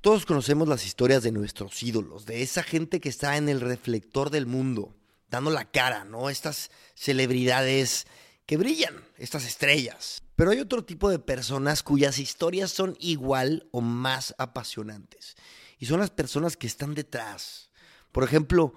Todos conocemos las historias de nuestros ídolos, de esa gente que está en el reflector del mundo, dando la cara, ¿no? Estas celebridades que brillan, estas estrellas. Pero hay otro tipo de personas cuyas historias son igual o más apasionantes. Y son las personas que están detrás. Por ejemplo,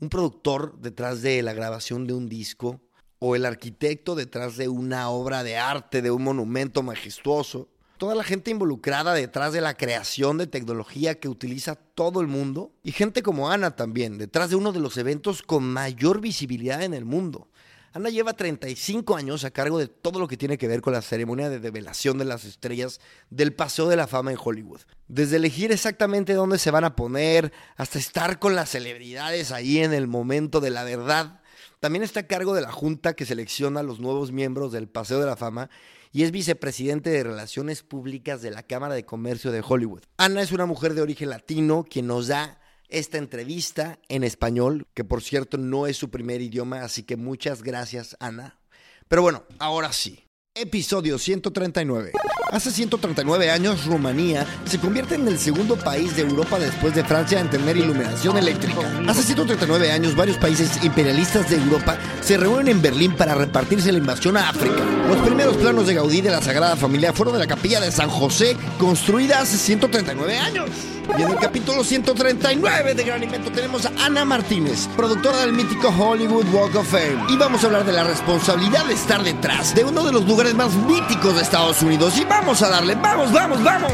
un productor detrás de la grabación de un disco, o el arquitecto detrás de una obra de arte, de un monumento majestuoso, toda la gente involucrada detrás de la creación de tecnología que utiliza todo el mundo, y gente como Ana también, detrás de uno de los eventos con mayor visibilidad en el mundo. Ana lleva 35 años a cargo de todo lo que tiene que ver con la ceremonia de develación de las estrellas del Paseo de la Fama en Hollywood. Desde elegir exactamente dónde se van a poner, hasta estar con las celebridades ahí en el momento de la verdad. También está a cargo de la junta que selecciona a los nuevos miembros del Paseo de la Fama y es vicepresidente de Relaciones Públicas de la Cámara de Comercio de Hollywood. Ana es una mujer de origen latino quien nos da esta entrevista en español, que por cierto no es su primer idioma, así que muchas gracias Ana. Pero bueno, ahora sí. Episodio 139. Hace 139 años, Rumanía se convierte en el segundo país de Europa después de Francia en tener iluminación eléctrica. Hace 139 años, varios países imperialistas de Europa se reúnen en Berlín para repartirse la invasión a África. Los primeros planos de Gaudí de la Sagrada Familia fueron de la capilla de San José, construida hace 139 años. Y en el capítulo 139 de Gran Invento tenemos a Ana Martínez, productora del mítico Hollywood Walk of Fame. Y vamos a hablar de la responsabilidad de estar detrás de uno de los lugares más míticos de Estados Unidos. Y vamos a darle, vamos, vamos, vamos.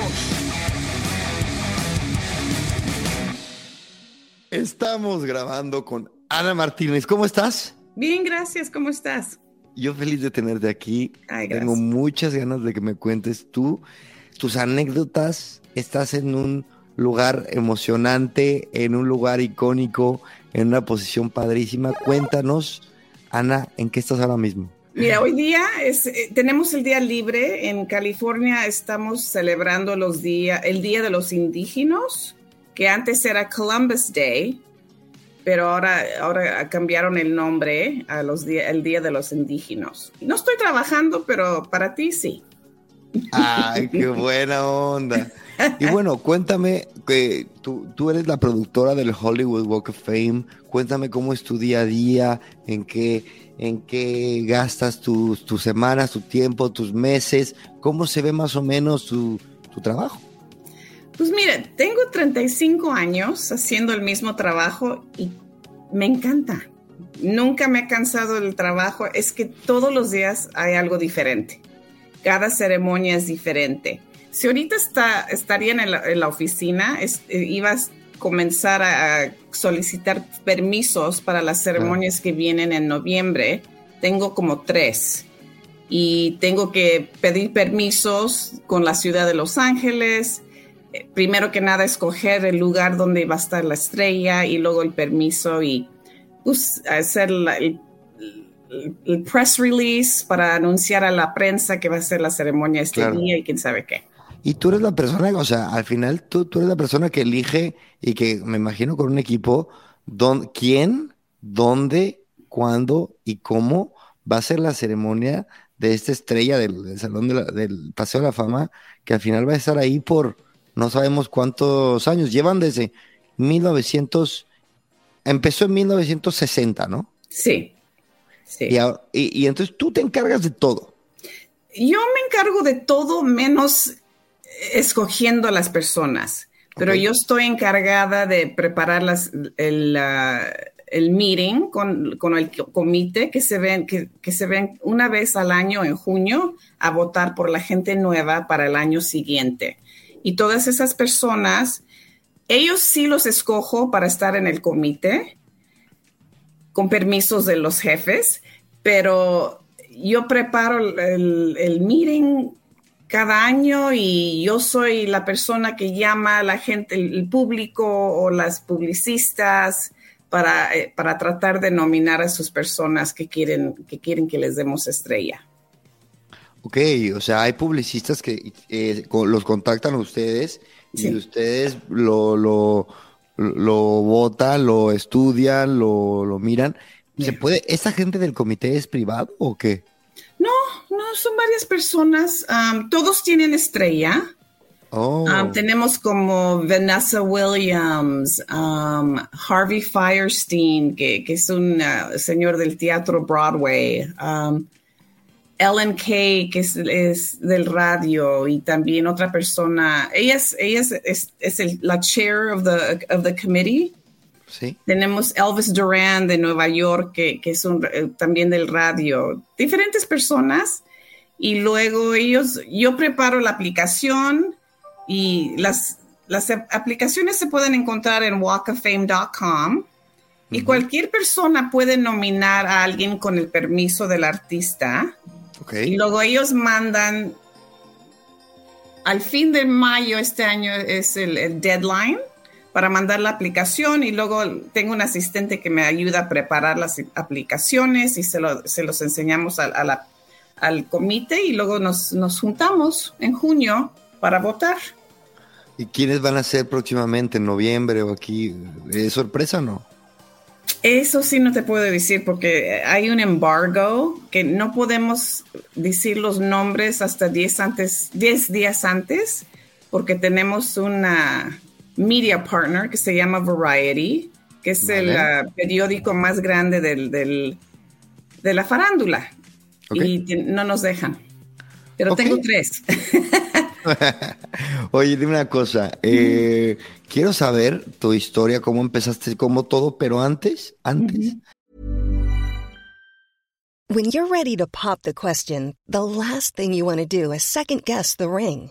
Estamos grabando con Ana Martínez. ¿Cómo estás? Bien, gracias. ¿Cómo estás? Yo feliz de tenerte aquí. Tengo muchas ganas de que me cuentes tú tus anécdotas. Estás en un lugar emocionante, en un lugar icónico, en una posición padrísima. Cuéntanos, Ana, ¿en qué estás ahora mismo? Mira, hoy día es, eh, tenemos el día libre. En California estamos celebrando los días, el Día de los Indígenas, que antes era Columbus Day, pero ahora, ahora cambiaron el nombre a los el Día de los Indígenas. No estoy trabajando, pero para ti sí. Ay, qué buena onda. Y bueno, cuéntame, que tú, tú, eres la productora del Hollywood Walk of Fame, cuéntame cómo es tu día a día, en qué, en qué gastas tus, tus semanas, tu tiempo, tus meses, cómo se ve más o menos tu, tu trabajo. Pues mira, tengo 35 años haciendo el mismo trabajo y me encanta. Nunca me he cansado del trabajo, es que todos los días hay algo diferente. Cada ceremonia es diferente si ahorita está, estaría en la, oficina, eh, ibas comenzar a solicitar permisos para las ceremonias que vienen en noviembre. Tengo como tres. Y tengo que pedir permisos con la ciudad de Los Ángeles. Eh, primero que nada, escoger el lugar donde va a estar la estrella y luego el permiso y pues, hacer el, press release para anunciar a la prensa que va a ser la ceremonia este día y quién sabe qué. Y tú eres la persona, o sea, al final tú, tú eres la persona que elige y que me imagino con un equipo, don, quién, dónde, cuándo y cómo va a ser la ceremonia de esta estrella del, Salón del Paseo de la Fama, que al final va a estar ahí por no sabemos cuántos años. Llevan desde 1900, empezó en 1960, ¿no? Sí. sí. Y, y entonces tú te encargas de todo. Yo me encargo de todo menos escogiendo a las personas, pero yo estoy encargada de preparar el, el, meeting con, con, el comité que se, ven, que, que, se ven una vez al año en junio a votar por la gente nueva para el año siguiente. Y todas esas personas, ellos sí los escojo para estar en el comité con permisos de los jefes, pero yo preparo el, el meeting cada año y yo soy la persona que llama a la gente, el, público o las publicistas para, eh, para, tratar de nominar a sus personas que quieren, que quieren que les demos estrella. Ok, o sea, hay publicistas que eh, los contactan a ustedes y ustedes lo, lo, lo votan, lo estudian, lo, lo miran. ¿Se puede, ¿Esta gente del comité es privado o qué? No, no, son varias personas. todos tienen estrella. Oh. Um, tenemos como Vanessa Williams, um, Harvey Firestein, que, que es un uh, señor del teatro Broadway, um, Ellen Kay, que es, es, del radio, y también otra persona. Ella es, ella es, es, es el, la chair of the, of the committee. Sí. Tenemos Elvis Duran de Nueva York, que, que es un, eh, también del radio. Diferentes personas. Y luego ellos, yo preparo la aplicación y las, las aplicaciones se pueden encontrar en walkoffame.com. Y cualquier persona puede nominar a alguien con el permiso del artista. Okay. Y luego ellos mandan, al fin de mayo este año es el, el, deadline para mandar la aplicación y luego tengo un asistente que me ayuda a preparar las aplicaciones y se, lo, se los enseñamos a, a la, al comité y luego nos, nos juntamos en junio para votar. ¿Y quiénes van a ser próximamente en noviembre o aquí? ¿Es sorpresa o no? Eso sí no te puedo decir porque hay un embargo que no podemos decir los nombres hasta 10 antes, 10 días antes porque tenemos una media partner que se llama Variety, que es vale. el uh, periódico más grande del, del, de la farándula. Okay. Y no nos dejan. Pero okay. tengo tres. Oye, dime una cosa. Eh, quiero saber tu historia, cómo empezaste, cómo todo, pero antes, antes. When you're ready to pop the question, the last thing you want to do is second guess the ring.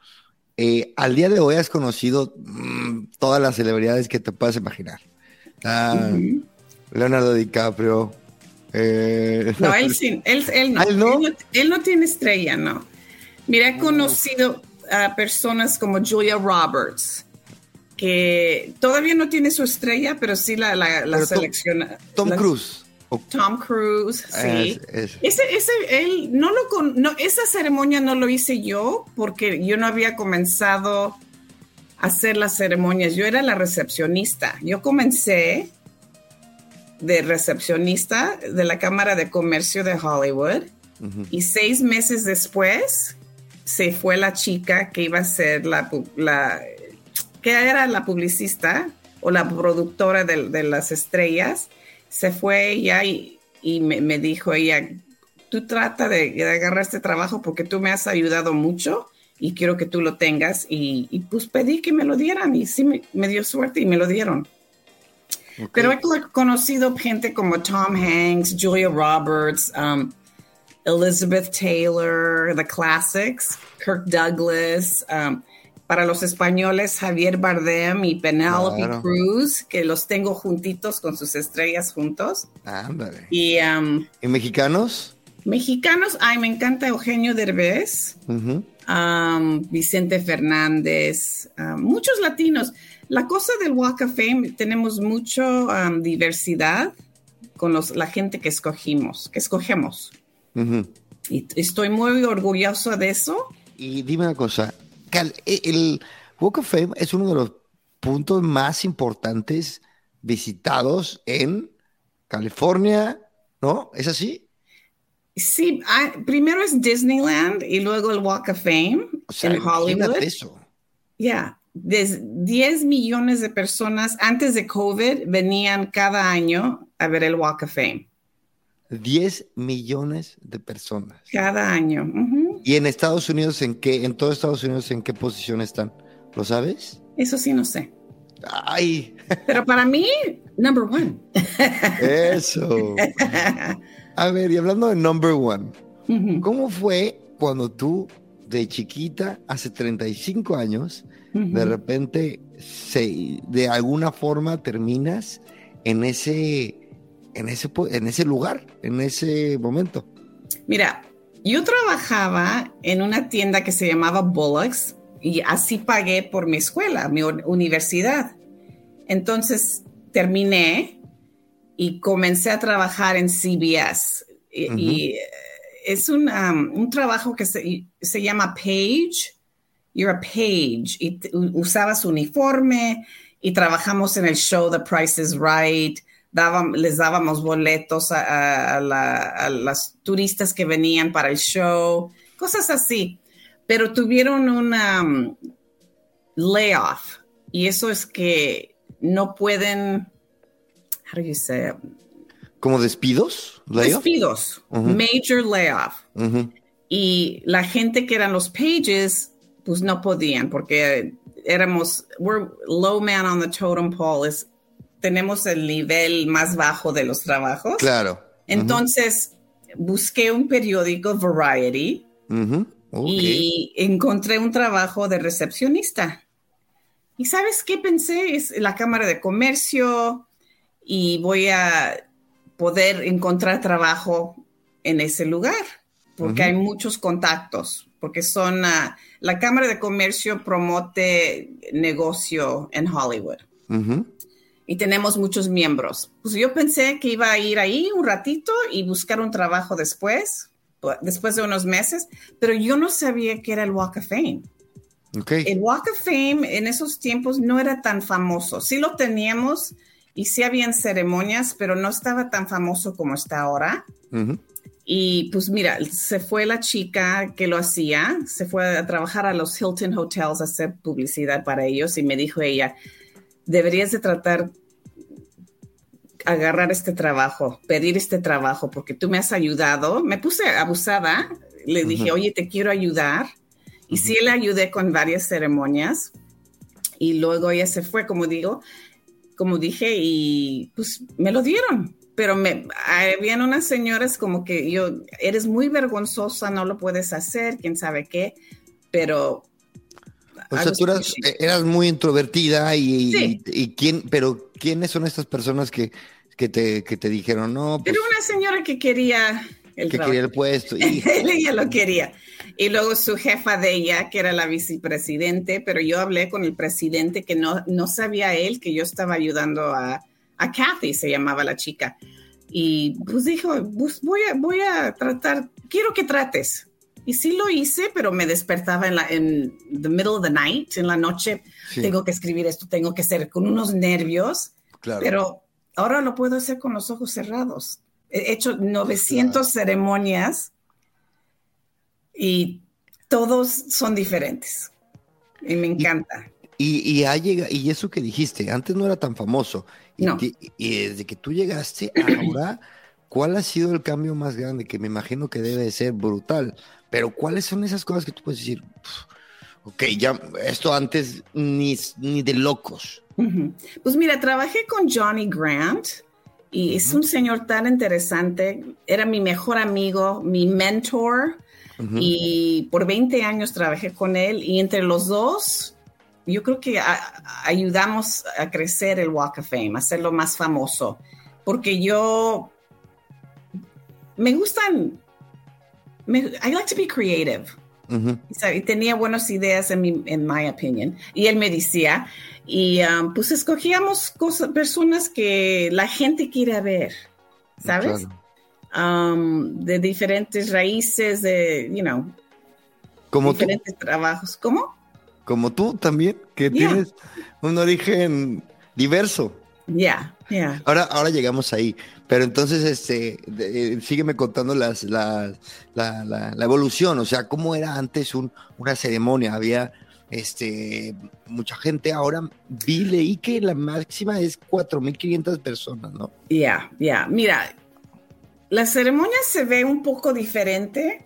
eh, al día de hoy has conocido mmm, todas las celebridades que te puedas imaginar. Ah, uh -huh. Leonardo DiCaprio. Eh, no, él, sí, él, él, no. ¿Él, no? Él, no, él no tiene estrella, no. Mira, he conocido a personas como Julia Roberts, que todavía no tiene su estrella, pero sí la, la, la selecciona. Tom, la, Cruise. Tom Cruise, sí. Es, es. Ese, ese, él, no lo con, no, esa ceremonia no lo hice yo porque yo no había comenzado a hacer las ceremonias. Yo era la recepcionista. Yo comencé de recepcionista de la Cámara de Comercio de Hollywood uh -huh. y seis meses después se fue la chica que iba a ser la, la que era la publicista o la productora de, de las estrellas, se fue ella y, y me, me, dijo ella, tú trata de, de, agarrar este trabajo porque tú me has ayudado mucho y quiero que tú lo tengas. Y, y pues pedí que me lo dieran y sí me, me dio suerte y me lo dieron. Okay. Pero he conocido gente como Tom Hanks, Julia Roberts, um, Elizabeth Taylor, The Classics, Kirk Douglas, um, para los españoles Javier Bardem y Penelope claro. Cruz, que los tengo juntitos con sus estrellas juntos. Ándale. Y, um, ¿Y mexicanos? Mexicanos, ay, me encanta Eugenio Derbez, uh -huh. um, Vicente Fernández, muchos latinos. La cosa del Walk of Fame, tenemos mucha diversidad con los, la gente que escogimos, que escogemos. Uh -huh. Y estoy muy orgulloso de eso. Y dime una cosa, el Walk of Fame es uno de los puntos más importantes visitados en California, ¿no? ¿Es así? Sí, primero es Disneyland y luego el Walk of Fame o sea, en Hollywood. Eso. Ya, yeah. 10 millones de personas antes de COVID venían cada año a ver el Walk of Fame. 10 millones de personas. Cada año. Uh -huh. ¿Y en Estados Unidos, en qué, en todo Estados Unidos, en qué posición están? ¿Lo sabes? Eso sí no sé. Ay. Pero para mí, number one. Eso. A ver, y hablando de number one, uh -huh. ¿cómo fue cuando tú, de chiquita, hace 35 años, uh -huh. de repente, se, de alguna forma terminas en ese en ese, en ese lugar, en ese momento? Mira, yo trabajaba en una tienda que se llamaba Bullocks y así pagué por mi escuela, mi universidad. Entonces terminé y comencé a trabajar en CBS. Y, es un, um, un, trabajo que se, se, llama Page. You're a Page. Y usabas uniforme y trabajamos en el show The Price is Right. Les dábamos boletos a, a, las turistas que venían para el show, cosas así. Pero tuvieron una um, layoff y eso es que no pueden, how do you say ¿Como despidos? Despidos, major layoff. Y la gente que eran los pages, pues no podían porque éramos, we're low man on the totem pole, es, tenemos el nivel más bajo de los trabajos. Claro. Entonces, busqué un periódico, Variety, y encontré un trabajo de recepcionista. ¿Y sabes qué pensé? Es la Cámara de Comercio y voy a poder encontrar trabajo en ese lugar, porque hay muchos contactos, porque son, ah, la Cámara de Comercio promote negocio en Hollywood. Y tenemos muchos miembros. Pues yo pensé que iba a ir ahí un ratito y buscar un trabajo después, después de unos meses, pero yo no sabía que era el Walk of Fame. El Walk of Fame en esos tiempos no era tan famoso. Sí lo teníamos y sí habían ceremonias, pero no estaba tan famoso como está ahora. Y pues mira, se fue la chica que lo hacía, se fue a trabajar a los Hilton Hotels a hacer publicidad para ellos y me dijo ella, deberías de tratar agarrar este trabajo, pedir este trabajo, porque tú me has ayudado. Me puse abusada, le dije, oye, te quiero ayudar y sí le ayudé con varias ceremonias. Y luego ella se fue, como digo, como dije, y pues me lo dieron. Pero me, habían unas señoras como que yo, eres muy vergonzosa, no lo puedes hacer, quién sabe qué, pero... O sea, tú eras, muy introvertida y, y, quién, pero ¿quiénes son estas personas que, que, te, que te dijeron no? Pues, una señora que quería el que quería el puesto. Y... ella lo quería. Y luego su jefa de ella, que era la vicepresidente, pero yo hablé con el presidente que no, no sabía él que yo estaba ayudando a, a Kathy, se llamaba la chica. Y pues dijo, pues voy a, voy a tratar, quiero que trates. Y sí lo hice, pero me despertaba en la en the middle of the night, en la noche. Tengo que escribir esto, tengo que ser con unos nervios. Claro. Pero ahora lo puedo hacer con los ojos cerrados. He hecho 900 ceremonias y todos son diferentes. Y me encanta. Y, y, ha llegado, y eso que dijiste, antes no era tan famoso. Y, no. y desde que tú llegaste ahora, ¿cuál ha sido el cambio más grande? Que me imagino que debe de ser brutal. Pero ¿cuáles son esas cosas que tú puedes decir? Ok, ya, esto antes ni, ni de locos. Pues mira, trabajé con Johnny Grant y es un señor tan interesante. Era mi mejor amigo, mi mentor y por 20 años trabajé con él y entre los dos yo creo que ayudamos a crecer el Walk of Fame, a hacerlo más famoso, porque yo me gustan, I like to be creative. y tenía buenas ideas en mi, en my opinion. Y él me decía, y um, pues escogíamos cosas, personas que la gente quiere ver, ¿sabes? Um, de diferentes raíces, de, you know, como diferentes trabajos. ¿Cómo? Como tú también, que tienes un origen diverso. Ya, ya. Ahora, ahora llegamos ahí. Pero entonces, este, eh, sígueme contando las, la, la, evolución, o sea, cómo era antes un, una ceremonia. Había este, mucha gente. Ahora vi, leí que la máxima es 4.500 personas, ¿no? Ya, ya. Mira, la ceremonia se ve un poco diferente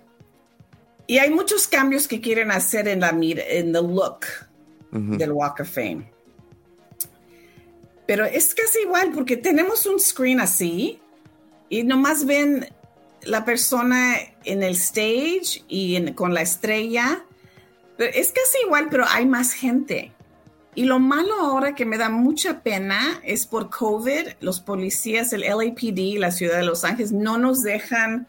y hay muchos cambios que quieren hacer en la en the look del Walk of Fame. Pero es casi igual porque tenemos un screen así y nomás ven la persona en el stage y con la estrella. es casi igual, pero hay más gente. Y lo malo ahora que me da mucha pena es por COVID, los policías, el LAPD, la ciudad de Los Ángeles, no nos dejan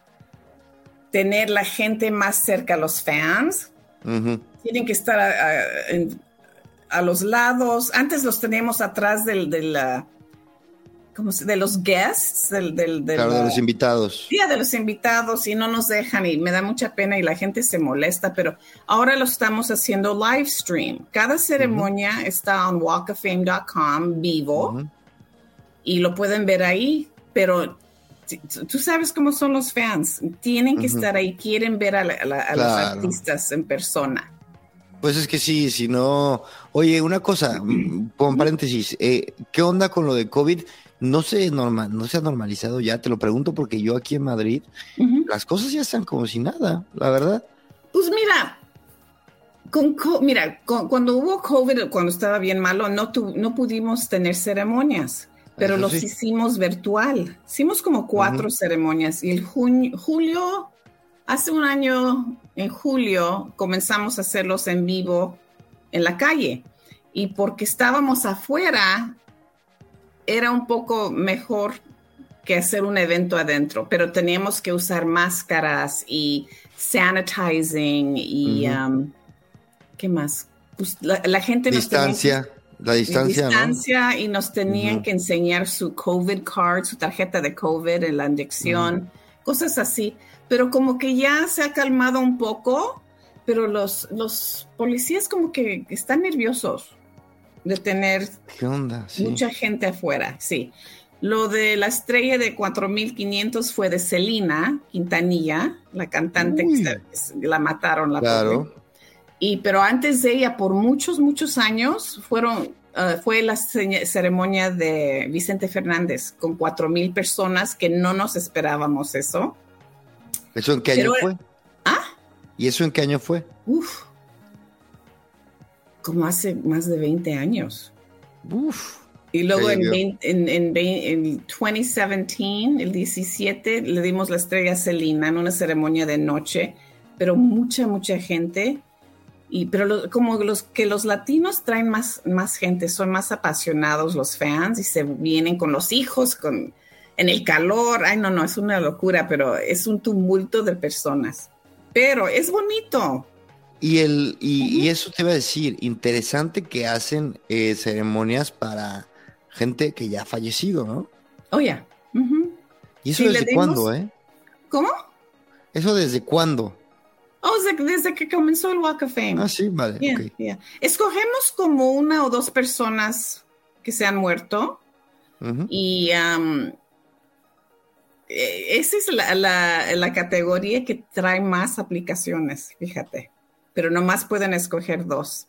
tener la gente más cerca a los fans. Tienen que estar a, los lados. Antes los teníamos atrás del, de la como de los guests, del, del, claro, de los invitados. Día de los invitados y no nos dejan y me da mucha pena y la gente se molesta, pero ahora lo estamos haciendo live stream. Cada ceremonia está en walkoffame.com vivo y lo pueden ver ahí, pero tú sabes cómo son los fans, tienen que estar ahí, quieren ver a, los artistas en persona. Pues es que sí, si no... Oye, una cosa, con paréntesis, eh, ¿qué onda con lo de COVID? no se, normal, no se ha normalizado ya, te lo pregunto porque yo aquí en Madrid, las cosas ya están como si nada, la verdad. Pues mira, con, mira, cuando hubo COVID, cuando estaba bien malo, no, no pudimos tener ceremonias, pero los hicimos virtual. Hicimos como cuatro ceremonias y el julio, hace un año, en julio, comenzamos a hacerlos en vivo en la calle. Y porque estábamos afuera, era un poco mejor que hacer un evento adentro, pero teníamos que usar máscaras y sanitizing y um, ¿qué más? Pues la, gente distancia, la distancia, distancia y nos tenían que enseñar su COVID card, su tarjeta de COVID en la inyección, cosas así. Pero como que ya se ha calmado un poco, pero los, los policías como que están nerviosos de tener mucha gente afuera, sí. Lo de la estrella de 4500 fue de Celina Quintanilla, la cantante que la mataron la claro. Y pero antes de ella por muchos muchos años fueron uh, fue la ceremonia de Vicente Fernández con 4000 personas que no nos esperábamos eso. ¿Eso en qué año fue? ¿Ah? ¿Y eso en qué año fue? Uf, como hace más de 20 años. Uf. Y luego en, en, en, en, 2017, el 17, le dimos la estrella a Celina en una ceremonia de noche, pero mucha, mucha gente. Y, pero como los que los latinos traen más, más gente, son más apasionados los fans y se vienen con los hijos, con, en el calor. Ay, no, no, es una locura, pero es un tumulto de personas. Pero es bonito. Y, el, y, eso te iba a decir, interesante que hacen eh, ceremonias para gente que ya ha fallecido, ¿no? Oh, ya. ¿Y eso desde cuándo, eh? ¿Cómo? ¿Eso desde cuándo? Oh, desde, que comenzó el Walk of Fame. Ah, sí, vale. Escogemos como una o dos personas que se han muerto y um, esa es la, la, la categoría que trae más aplicaciones, fíjate pero nomás pueden escoger dos.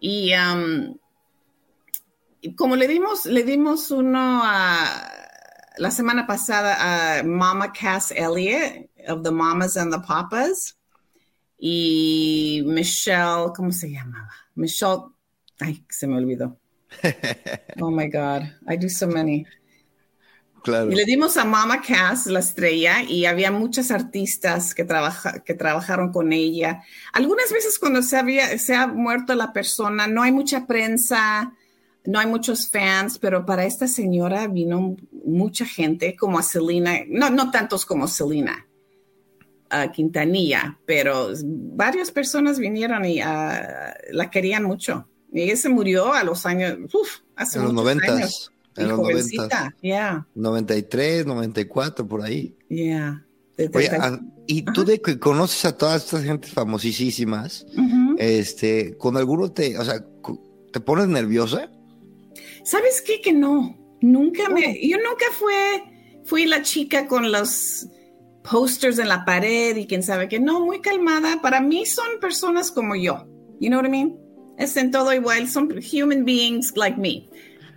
Y como le dimos, le dimos uno a, la semana pasada a Mama Cass Elliott of the Mamas and the Papas y Michelle, ¿cómo se llamaba? Michelle, ay, se me olvidó. oh my God, I do so many. Y le dimos a Mama Cass la estrella y había muchas artistas que, trabaja, que trabajaron con ella. Algunas veces cuando se, había, se ha muerto la persona, no hay mucha prensa, no hay muchos fans, pero para esta señora vino mucha gente como a Selena, no, no tantos como Selena, a Quintanilla, pero varias personas vinieron y ah, la querían mucho. Y ella se murió a los años, uf, hace los 90. Años. En los 90. Yeah. 93, 94, por ahí. Yeah. Oye, ah, y tú de que conoces a todas estas gentes famosísimas, este, con alguno te, o sea, ¿te pones nerviosa? ¿Sabes qué? Que no. Nunca me, yo nunca fue, fui la chica con los posters en la pared y quién sabe qué. No, muy calmada. Para mí son personas como yo. You know what I mean? Es en todo igual. Son human beings like me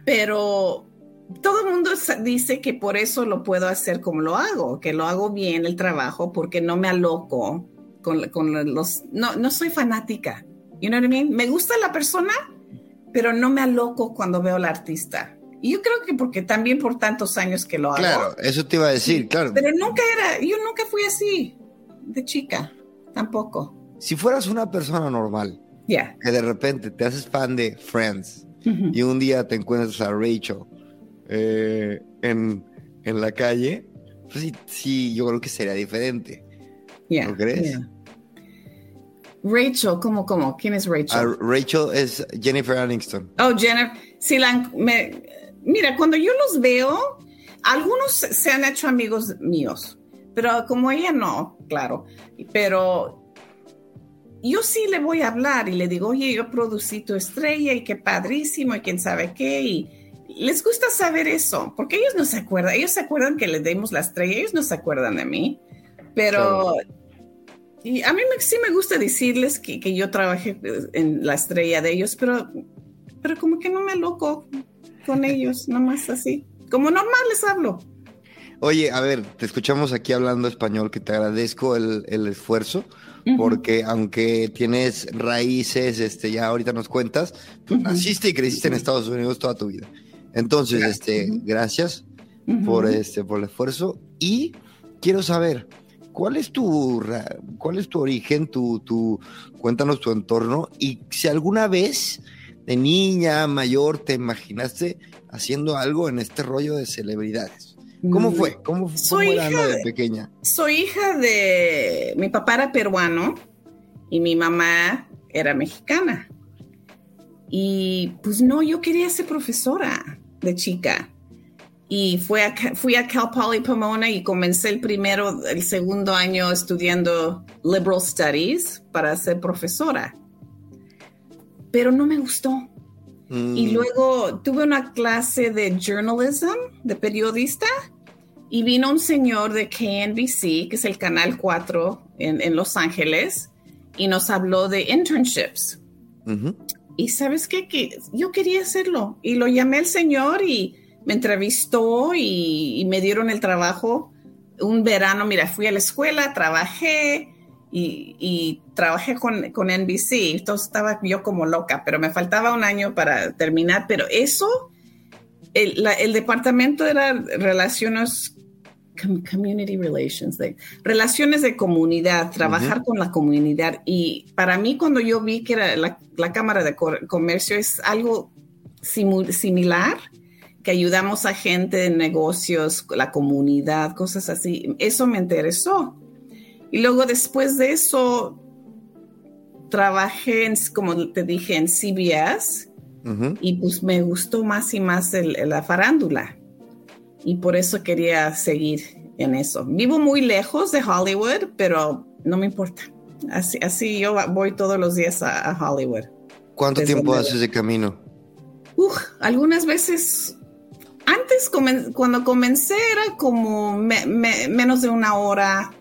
pero todo el mundo dice que por eso lo puedo hacer como lo hago, que lo hago bien el trabajo porque no me aloco con, con los... No, no soy fanática, you know what I mean? Me gusta la persona, pero no me aloco cuando veo al artista. Y yo creo que porque también por tantos años que lo hago. Claro, eso te iba a decir, claro. Pero nunca era, yo nunca fui así, de chica, tampoco. Si fueras una persona normal, ya que de repente te haces fan de Friends, y un día te encuentras a Rachel eh, en, la calle, pues sí, yo creo que sería diferente. ¿No crees? Rachel, ¿cómo, cómo? ¿Quién es Rachel? Ah, Rachel es Jennifer Aniston. Oh, Jennifer. Sí, la, mira, cuando yo los veo, algunos se han hecho amigos míos, pero como ella no, claro. Pero yo sí le voy a hablar y le digo, oye, yo producí tu estrella y qué padrísimo y quién sabe qué. Y les gusta saber eso, porque ellos no se acuerdan. Ellos se acuerdan que les demos la estrella, ellos no se acuerdan de mí. Pero y a mí sí me gusta decirles que, que, yo trabajé en la estrella de ellos, pero, pero como que no me loco con ellos, nomás así. Como normal les hablo. Oye, a ver, te escuchamos aquí hablando español, que te agradezco el, el esfuerzo, porque aunque tienes raíces, este, ya ahorita nos cuentas, tú naciste y creciste en Estados Unidos toda tu vida. Entonces, gracias. este, gracias por este, por el esfuerzo. Y quiero saber, ¿Cuál es tu, cuál es tu origen, tu, tu, cuéntanos tu entorno y si alguna vez de niña, mayor, te imaginaste haciendo algo en este rollo de celebridades? ¿Cómo mm, fue? ¿Cómo, fue era de pequeña? Soy hija de... Mi papá era peruano y mi mamá era mexicana. Y pues no, yo quería ser profesora de chica y fui a, fui a Cal Poly Pomona y comencé el primero, el segundo año estudiando Liberal Studies para ser profesora. Pero no me gustó. Mm. Y luego tuve una clase de journalism, de periodista, y vino un señor de KNBC, que es el Canal 4 en, en Los Ángeles, y nos habló de internships. Y sabes qué, que yo quería hacerlo. Y lo llamé al señor y me entrevistó y, me dieron el trabajo. Un verano, mira, fui a la escuela, trabajé y, trabajé con, con, NBC. Entonces estaba yo como loca, pero me faltaba un año para terminar. Pero eso, el, departamento era relaciones, community relations, de, relaciones de comunidad, trabajar con la comunidad. Y para mí, cuando yo vi que era la, Cámara de Comercio es algo similar que ayudamos a gente de negocios, la comunidad, cosas así. Eso me interesó. Y luego después de eso, trabajé, en, como te dije, en CBS y pues me gustó más y más la farándula. Y por eso quería seguir en eso. Vivo muy lejos de Hollywood, pero no me importa. Así, así yo voy todos los días a, Hollywood. ¿Cuánto tiempo haces de camino? Uf, algunas veces antes, cuando comencé, era como menos de una hora.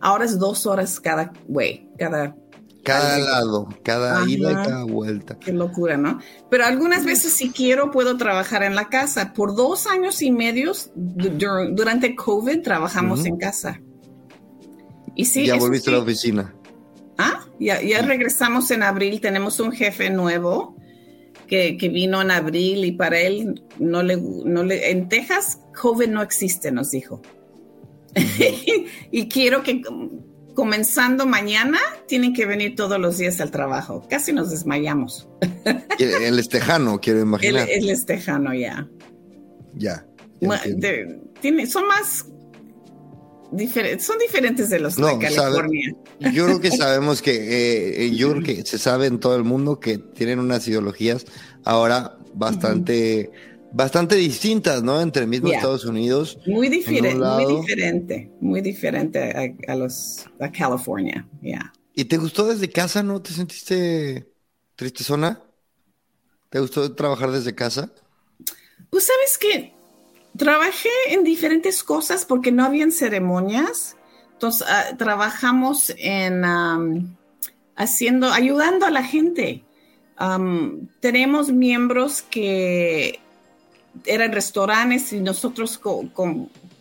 Ahora es dos horas cada way, cada. Cada lado, cada ida y cada vuelta. Qué locura, ¿no? Pero algunas veces, si quiero, puedo trabajar en la casa. Por dos años y medio, durante COVID, trabajamos en casa. Y sí, ya volviste a la oficina. Ah, ya, ya regresamos en abril. Tenemos un jefe nuevo que, vino en abril y para él no le, no le, en Texas COVID no existe, nos dijo. y quiero que comenzando mañana tienen que venir todos los días al trabajo. Casi nos desmayamos. el estejano, quiero imaginar. El, estejano, ya. Ya. tiene, son más diferentes, son diferentes de los de California. yo creo que sabemos que, eh, eh, yo creo que se sabe en todo el mundo que tienen unas ideologías ahora bastante, bastante distintas, ¿no? Entre el mismo Estados Unidos. Muy diferente, muy diferente, muy diferente a, los, a California, ya. ¿Y te gustó desde casa, no? ¿Te sentiste triste zona? ¿Te gustó trabajar desde casa? Pues sabes que Trabajé en diferentes cosas porque no habían ceremonias. Entonces, ah, trabajamos en haciendo, ayudando a la gente. tenemos miembros que eran restaurantes y nosotros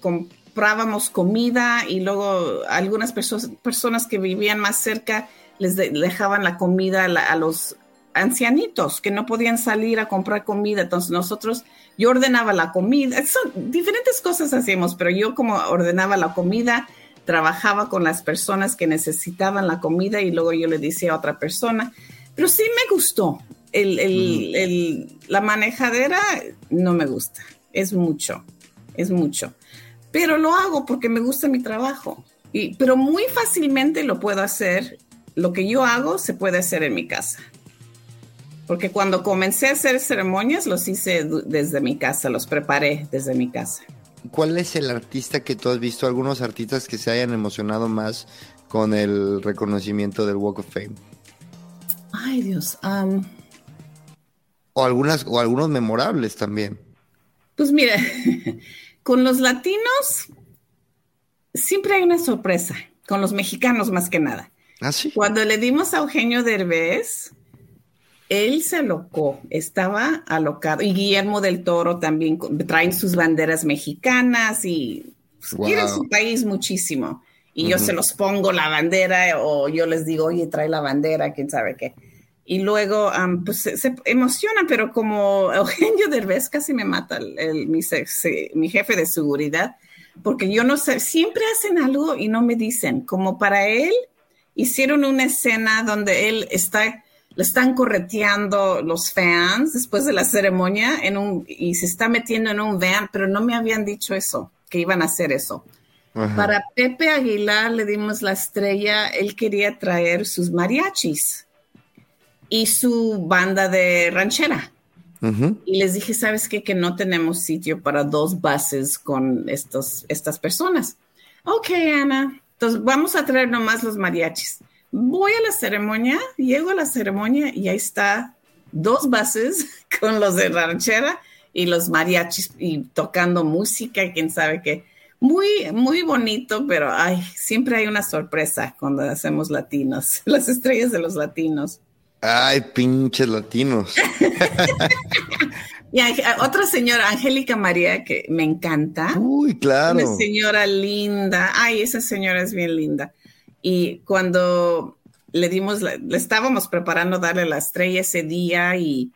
comprábamos comida y luego algunas personas que vivían más cerca les dejaban la comida a, los ancianitos que no podían salir a comprar comida. Entonces nosotros, yo ordenaba la comida, son diferentes cosas hacíamos, pero yo como ordenaba la comida, trabajaba con las personas que necesitaban la comida y luego yo le decía a otra persona, pero sí me gustó. El, el, mm. la manejadera no me gusta, es mucho, es mucho, pero lo hago porque me gusta mi trabajo. Y, pero muy fácilmente lo puedo hacer lo que yo hago se puede hacer en mi casa. Porque cuando comencé a hacer ceremonias, los hice desde mi casa, los preparé desde mi casa. ¿Cuál es el artista que tú has visto, algunos artistas que se hayan emocionado más con el reconocimiento del Walk of Fame? Ay, Dios. O, algunas, o algunos memorables también. Pues mira, con los latinos siempre hay una sorpresa, con los mexicanos más que nada. ¿Ah, sí? Cuando le dimos a Eugenio Derbez, él se alocó, estaba alocado. Y Guillermo del Toro también traen sus banderas mexicanas y quieren su país muchísimo. Y yo se los pongo la bandera o yo les digo, oye, trae la bandera, quién sabe qué. Y luego, pues se, emocionan, pero como Eugenio Derbez casi me mata el, mi, mi jefe de seguridad, porque yo no sé, siempre hacen algo y no me dicen, como para él, hicieron una escena donde él está le están correteando los fans después de la ceremonia en un, y se está metiendo en un van, pero no me habían dicho eso, que iban a hacer eso. Para Pepe Aguilar le dimos la estrella, él quería traer sus mariachis y su banda de ranchera. Y les dije, ¿sabes qué? Que no tenemos sitio para dos bases con estos, estas personas. Ok, Ana. Entonces vamos a traer nomás los mariachis. Voy a la ceremonia, llego a la ceremonia y ahí está dos bases con los de ranchera y los mariachis y tocando música y quién sabe qué. Muy, muy bonito, pero ay, siempre hay una sorpresa cuando hacemos latinos, las estrellas de los latinos. Ay, pinches latinos. y otra señora, Angélica María, que me encanta. Uy, claro. Una señora linda. Ay, esa señora es bien linda. Y cuando le dimos, le estábamos preparando darle la estrella ese día y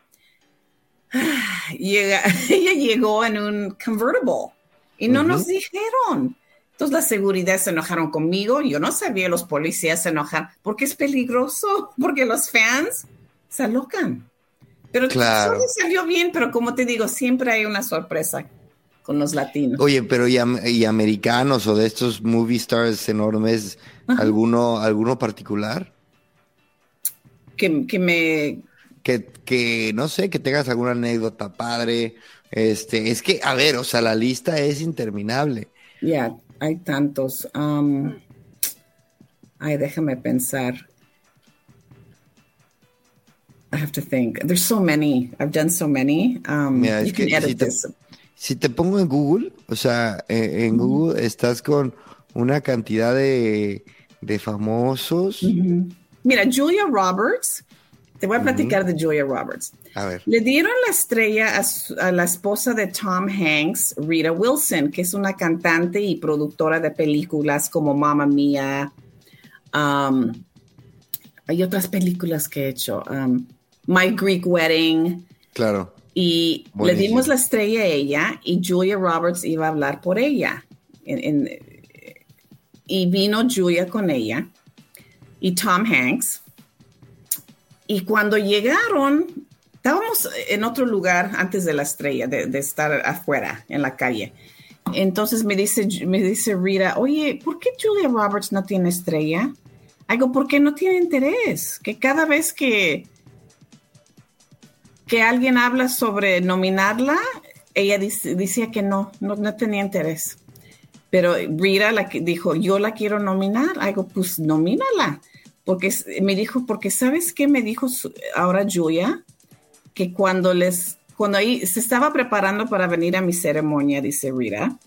llega, ella llegó en un convertible y no nos dijeron. Entonces la seguridad se enojaron conmigo. Yo no sabía, los policías se enojan porque es peligroso, porque los fans se alocan. Pero claro. salió bien, pero como te digo, siempre hay una sorpresa con los latinos. Oye, pero y, americanos o de estos movie stars enormes, ¿alguno, ¿alguno particular? Que, que me... Que, que, no sé, que tengas alguna anécdota padre. Este, es que, a ver, o sea, la lista es interminable. Ya, hay tantos. Um, ay, déjame pensar. I have to think. There's so many. I've done so many. Um, you can edit this si te pongo en Google, o sea, eh, en, Google estás con una cantidad de, famosos. Mira, Julia Roberts, te voy a platicar de Julia Roberts. A ver. Le dieron la estrella a, la esposa de Tom Hanks, Rita Wilson, que es una cantante y productora de películas como Mamma Mia. Um, hay otras películas que he hecho. Um, My Greek Wedding. Claro. Y le dimos la estrella a ella y Julia Roberts iba a hablar por ella. y vino Julia con ella y Tom Hanks. Y cuando llegaron, estábamos en otro lugar antes de la estrella, de, estar afuera en la calle. Entonces me dice, me dice Rita, oye, ¿por qué Julia Roberts no tiene estrella? Algo, porque no tiene interés. Que cada vez que que alguien habla sobre nominarla, ella decía que no, no, tenía interés. Pero Rita la dijo, yo la quiero nominar. Algo, pues nomínala. Porque me dijo, porque sabes qué me dijo ahora Julia, que cuando les, cuando ahí se estaba preparando para venir a mi ceremonia, dice Rita,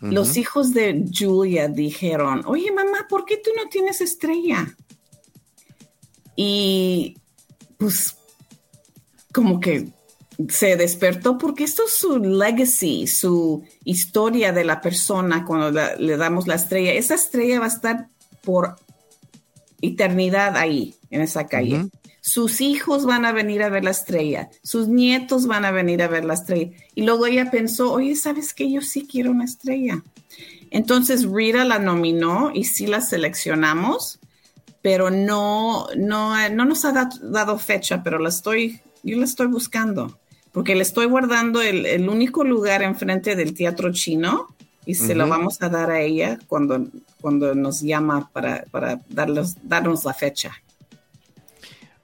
los hijos de Julia dijeron, oye mamá, ¿por qué tú no tienes estrella? Y pues como que se despertó porque esto es su legacy, su historia de la persona cuando le damos la estrella. Esa estrella va a estar por eternidad ahí, en esa calle. Sus hijos van a venir a ver la estrella, sus nietos van a venir a ver la estrella. Y luego ella pensó, oye, ¿sabes qué? Yo sí quiero una estrella. Entonces Rita la nominó y sí la seleccionamos, pero no, no, no nos ha dado fecha, pero la estoy yo la estoy buscando, porque le estoy guardando el, único lugar enfrente del teatro chino y se lo vamos a dar a ella cuando, cuando nos llama para, para darlos, darnos la fecha.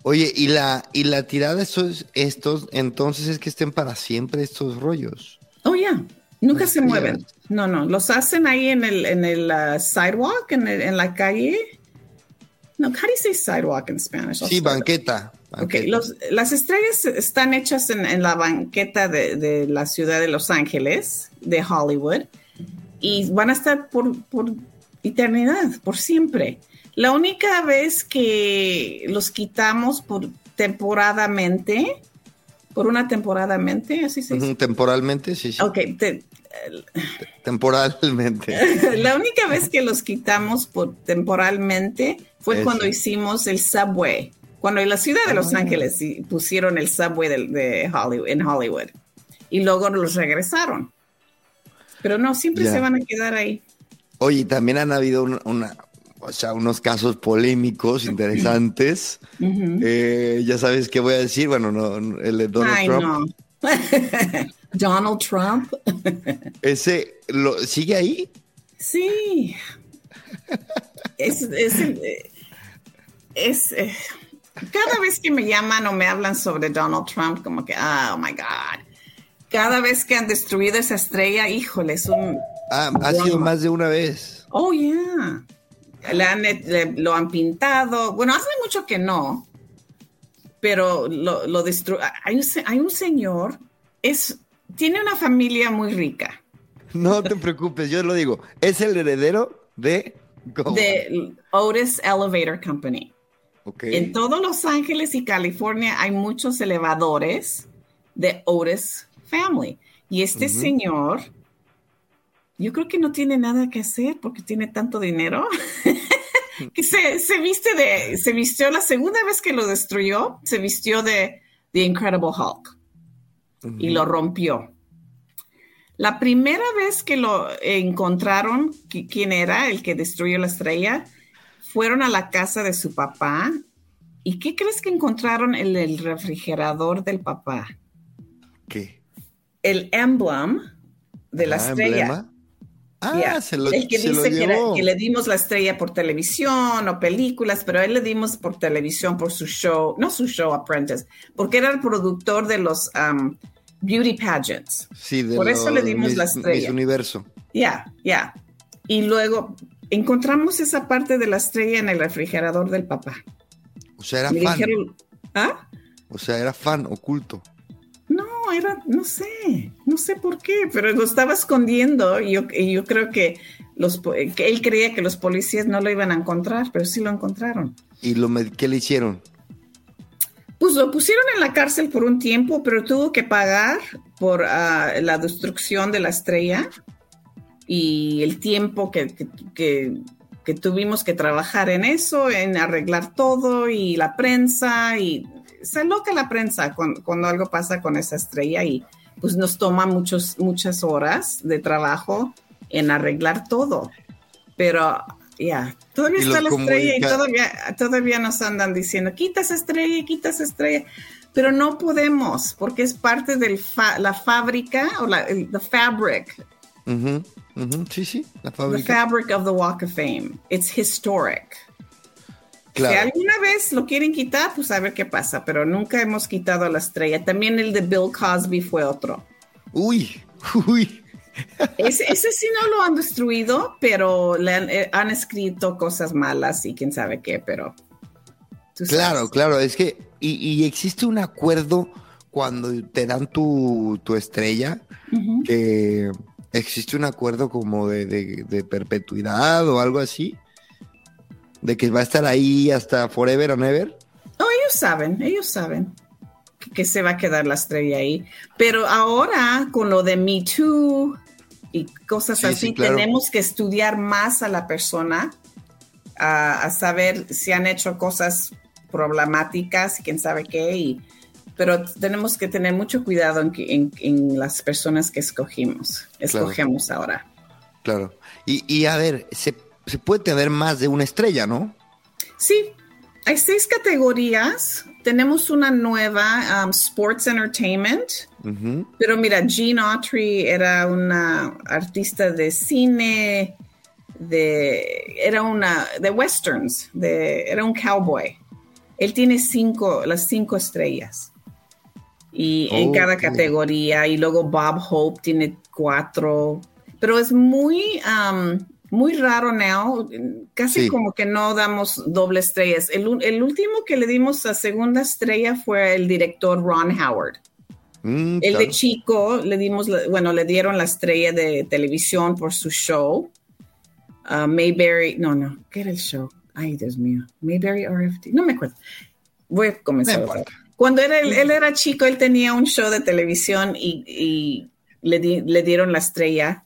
Oye, y la, y la tirada de estos, estos, entonces es que estén para siempre estos rollos. Oh, ya. Nunca se mueven. No, no. Los hacen ahí en el, en el uh, sidewalk, en, en, la calle. No, how do you say sidewalk in Spanish? Sí, banqueta. Ok, los, las estrellas están hechas en, en la banqueta de, de, la ciudad de Los Ángeles, de Hollywood, y van a estar por, por eternidad, por siempre. La única vez que los quitamos por temporadamente, por una temporadamente, así se dice. Temporalmente, sí, sí. Ok, temporalmente. La única vez que los quitamos por temporalmente fue cuando hicimos el subway, cuando en la ciudad de Los ah. Ángeles pusieron el subway de, Hollywood, en Hollywood y luego los regresaron. Pero no, siempre se van a quedar ahí. Oye, también han habido una, o sea, unos casos polémicos, interesantes. Eh, ya sabes qué voy a decir, bueno, no, el de Donald Trump. Donald Trump. ¿Ese lo, sigue ahí? Sí. Es, es, es, eh, cada vez que me llaman o me hablan sobre Donald Trump, como que, oh my God. Cada vez que han destruido esa estrella, híjole, es un. Ah, ha sido más de una vez. Oh, yeah lo han pintado. Bueno, hace mucho que no, pero lo, lo Hay, hay, un señor, es, tiene una familia muy rica. No te preocupes, yo lo digo. Es el heredero de... De Otis Elevator Company. Okay. En todos Los Ángeles y California hay muchos elevadores de Otis Family. Y este señor yo creo que no tiene nada que hacer porque tiene tanto dinero. que se, se, viste de, se vistió la segunda vez que lo destruyó, se vistió de The Incredible Hulk y lo rompió. La primera vez que lo encontraron, quién era el que destruyó la estrella, fueron a la casa de su papá. ¿Y qué crees que encontraron en el refrigerador del papá? ¿Qué? El emblem de la estrella. Ah, se lo, el que dice que, le dimos la estrella por televisión o películas, pero a él le dimos por televisión por su show, no su show Apprentice, porque era el productor de los um, beauty pageants. Sí, por eso le dimos la estrella. universo. Ya, ya. Y luego encontramos esa parte de la estrella en el refrigerador del papá. O sea, era fan. ¿Ah? O sea, era fan oculto era, no sé, no sé por qué, pero lo estaba escondiendo y yo, yo creo que, los, que él creía que los policías no lo iban a encontrar, pero sí lo encontraron. ¿Y lo, qué le hicieron? Pues lo pusieron en la cárcel por un tiempo, pero tuvo que pagar por ah, la destrucción de la estrella y el tiempo que, que, que, tuvimos que trabajar en eso, en arreglar todo y la prensa y se loca la prensa cuando, algo pasa con esa estrella y pues nos toma muchos, muchas horas de trabajo en arreglar todo. Pero ya, todavía está la estrella y todavía, todavía nos andan diciendo, quita esa estrella, quita esa estrella. Pero no podemos porque es parte de la fábrica o la the fabric. Sí, sí, la fábrica. The fabric of the Walk of Fame. It's historic. Si alguna vez lo quieren quitar, pues a ver qué pasa, pero nunca hemos quitado a la estrella. También el de Bill Cosby fue otro. Uy, uy. Ese, sí no lo han destruido, pero le han, eh, escrito cosas malas y quién sabe qué, pero... Claro, claro, es que, y, existe un acuerdo cuando te dan tu, estrella, que existe un acuerdo como de perpetuidad o algo así de que va a estar ahí hasta forever and ever? Oh, ellos saben, ellos saben que, se va a quedar la estrella ahí. Pero ahora, con lo de Me Too y cosas así, tenemos que estudiar más a la persona, a, saber si han hecho cosas problemáticas y quién sabe qué. Y, pero tenemos que tener mucho cuidado en, las personas que escogimos, escogemos ahora. Claro. Y, y a ver, se se puede tener más de una estrella, ¿no? Sí, hay seis categorías. Tenemos una nueva, um, Sports Entertainment. Pero mira, Gene Autry era una artista de cine, de, era una, de westerns, de, era un cowboy. Él tiene cinco, las cinco estrellas. Y en cada categoría. Y luego Bob Hope tiene cuatro. Pero es muy, um, muy raro now. Casi como que no damos doble estrellas. El, último que le dimos la segunda estrella fue el director Ron Howard. Mm, el de chico le dimos, bueno, le dieron la estrella de televisión por su show. Uh, Mayberry, no, no, ¿qué era el show? Ay, Dios mío, Mayberry RFD, no me acuerdo. Voy a comenzar. Cuando era, él, era chico, él tenía un show de televisión y, le, le, dieron la estrella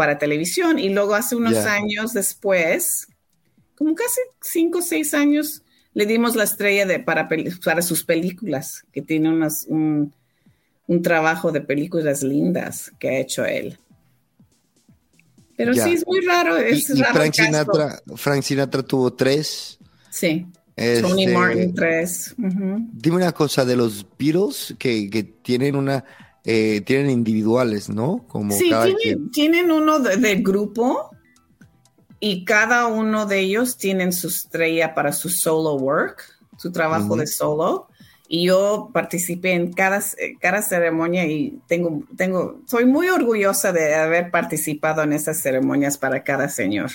para televisión. Y luego hace unos años después, como casi cinco o seis años, le dimos la estrella de, para, para sus películas, que tiene unas, un, un trabajo de películas lindas que ha hecho él. Pero sí, es muy raro. Es y, Frank, Sinatra, Frank Sinatra tuvo tres. Sí. Tony este, Martin tres. Dime una cosa de los Beatles que, que tienen una. Eh, tienen individuales, ¿no? Como sí, tienen, tienen, uno de, grupo y cada uno de ellos tienen su estrella para su solo work, su trabajo de solo y yo participé en cada, cada ceremonia y tengo, tengo, soy muy orgullosa de haber participado en esas ceremonias para cada señor.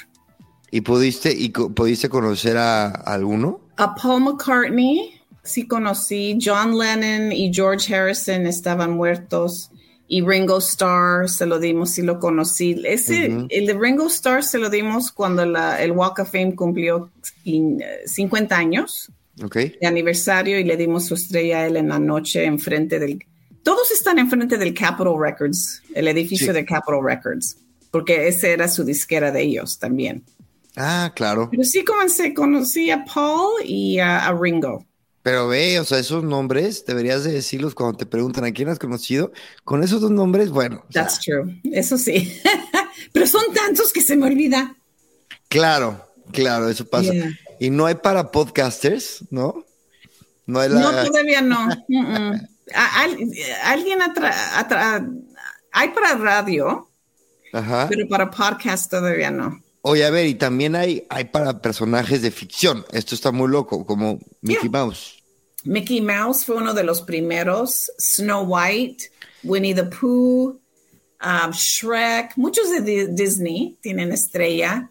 ¿Y pudiste, y pudiste conocer a, alguno? A Paul McCartney, sí conocí. John Lennon y George Harrison estaban muertos. Y Ringo Starr se lo dimos, sí lo conocí. Ese, El de Ringo Starr se lo dimos cuando la, el Walk of Fame cumplió 50 años okay. de aniversario y le dimos su estrella a él en la noche enfrente del... Todos están enfrente del Capitol Records, el edificio de Capitol Records, porque ese era su disquera de ellos también. Ah, claro. Pero sí comencé, conocí a Paul y a, Ringo. Pero ve, o sea, esos nombres deberías de decirlos cuando te preguntan a quién has conocido. Con esos dos nombres, bueno. That's true. Eso sí. Pero son tantos que se me olvida. Claro, claro, eso pasa. Y no hay para podcasters, ¿no? No, hay no todavía no. alguien hay para radio, pero para podcast todavía no. Oye, a ver, y también hay, hay para personajes de ficción. Esto está muy loco, como Mickey Mouse. Mickey Mouse fue uno de los primeros. Snow White, Winnie the Pooh, um, Shrek, muchos de Disney tienen estrella